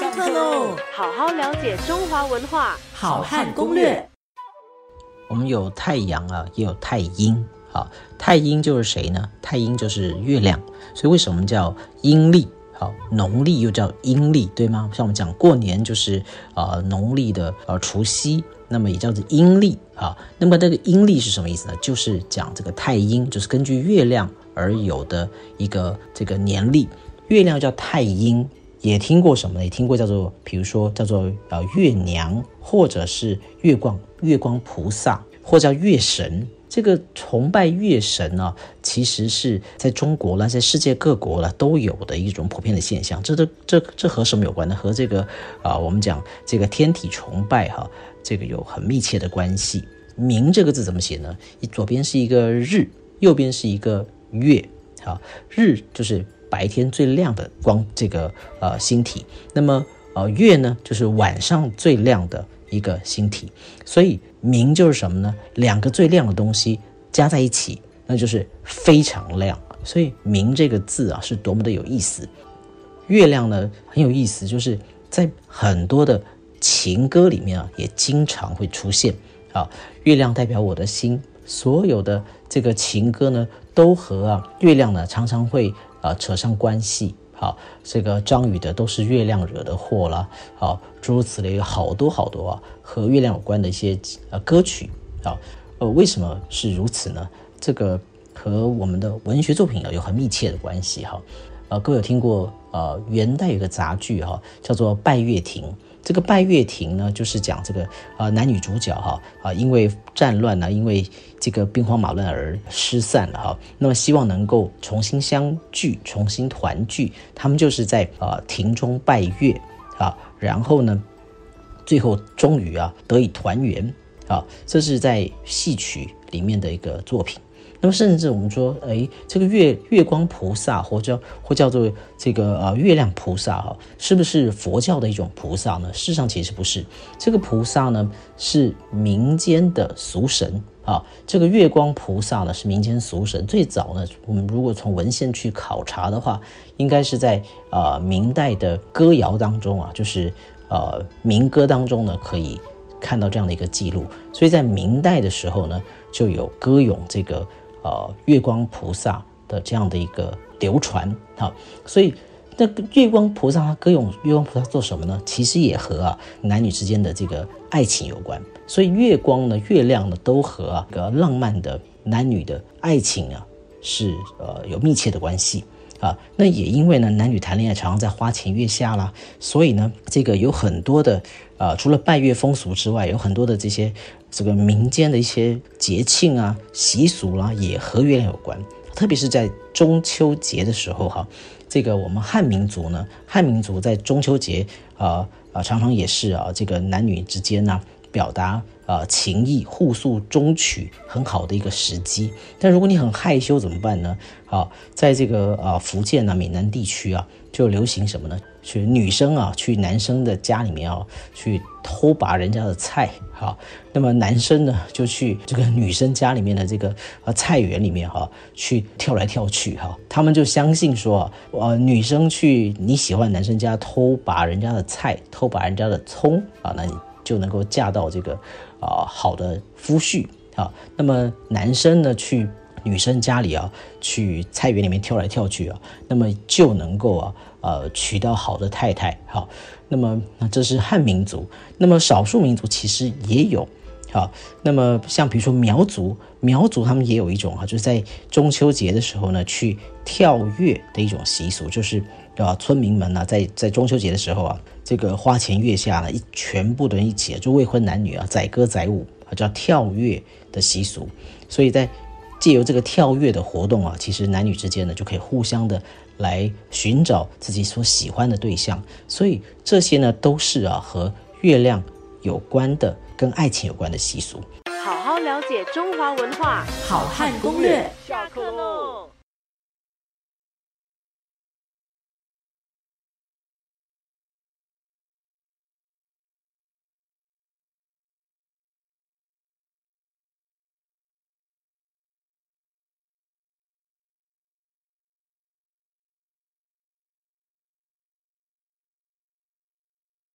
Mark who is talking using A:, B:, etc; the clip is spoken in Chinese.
A: 上课喽！
B: 好好了解中华文化，
A: 好汉攻略。
C: 我们有太阳啊，也有太阴。好，太阴就是谁呢？太阴就是月亮。所以为什么叫阴历？好，农历又叫阴历，对吗？像我们讲过年就是啊，农历的呃除夕，那么也叫做阴历啊。那么这个阴历是什么意思呢？就是讲这个太阴，就是根据月亮而有的一个这个年历。月亮叫太阴，也听过什么呢？也听过叫做，比如说叫做呃月娘，或者是月光月光菩萨，或叫月神。这个崇拜月神呢，其实是在中国啦，在世界各国啦都有的一种普遍的现象。这都这这和什么有关呢？和这个啊，我们讲这个天体崇拜哈，这个有很密切的关系。明这个字怎么写呢？左边是一个日，右边是一个月。好，日就是白天最亮的光，这个呃星体。那么呃月呢，就是晚上最亮的。一个星体，所以明就是什么呢？两个最亮的东西加在一起，那就是非常亮。所以明这个字啊，是多么的有意思。月亮呢很有意思，就是在很多的情歌里面啊，也经常会出现。啊，月亮代表我的心，所有的这个情歌呢，都和啊月亮呢常常会啊扯上关系。好，这个张宇的都是月亮惹的祸了。好，诸如此类有好多好多啊，和月亮有关的一些呃歌曲啊。呃，为什么是如此呢？这个和我们的文学作品啊有很密切的关系哈。呃，各位有听过呃元代有个杂剧哈，叫做《拜月亭》。这个拜月亭呢，就是讲这个啊男女主角哈啊，因为战乱呢，因为这个兵荒马乱而失散了哈，那么希望能够重新相聚，重新团聚，他们就是在啊亭中拜月啊，然后呢，最后终于啊得以团圆啊，这是在戏曲里面的一个作品。那么，甚至我们说，哎，这个月月光菩萨，或叫或叫做这个呃月亮菩萨哈，是不是佛教的一种菩萨呢？事实上，其实不是。这个菩萨呢，是民间的俗神啊。这个月光菩萨呢，是民间俗神。最早呢，我们如果从文献去考察的话，应该是在呃明代的歌谣当中啊，就是呃民歌当中呢，可以看到这样的一个记录。所以在明代的时候呢，就有歌咏这个。呃，月光菩萨的这样的一个流传，哈，所以那个月光菩萨他歌咏月光菩萨做什么呢？其实也和啊男女之间的这个爱情有关。所以月光呢，月亮呢，都和啊个浪漫的男女的爱情啊是呃有密切的关系啊。那也因为呢，男女谈恋爱常常在花前月下啦，所以呢，这个有很多的啊，除了拜月风俗之外，有很多的这些。这个民间的一些节庆啊、习俗啦，也和月亮有关。特别是在中秋节的时候，哈，这个我们汉民族呢，汉民族在中秋节啊啊，常常也是啊，这个男女之间呢，表达啊情谊、互诉衷曲很好的一个时机。但如果你很害羞怎么办呢？好，在这个啊福建啊闽南地区啊，就流行什么呢？去女生啊，去男生的家里面啊，去偷拔人家的菜，哈。那么男生呢，就去这个女生家里面的这个呃菜园里面哈，去跳来跳去哈。他们就相信说，呃，女生去你喜欢男生家偷拔人家的菜，偷拔人家的葱啊，那你就能够嫁到这个啊好的夫婿啊。那么男生呢，去女生家里啊，去菜园里面跳来跳去啊，那么就能够啊。呃，娶到好的太太，好，那么那这是汉民族，那么少数民族其实也有，好，那么像比如说苗族，苗族他们也有一种啊，就是在中秋节的时候呢，去跳跃的一种习俗，就是啊，村民们呢，在在中秋节的时候啊，这个花前月下呢，一全部的人一起，就未婚男女啊，载歌载舞啊，叫跳跃的习俗，所以在借由这个跳跃的活动啊，其实男女之间呢，就可以互相的。来寻找自己所喜欢的对象，所以这些呢都是啊和月亮有关的、跟爱情有关的习俗。
B: 好好了解中华文化，
A: 好汉攻略。
B: 下课喽。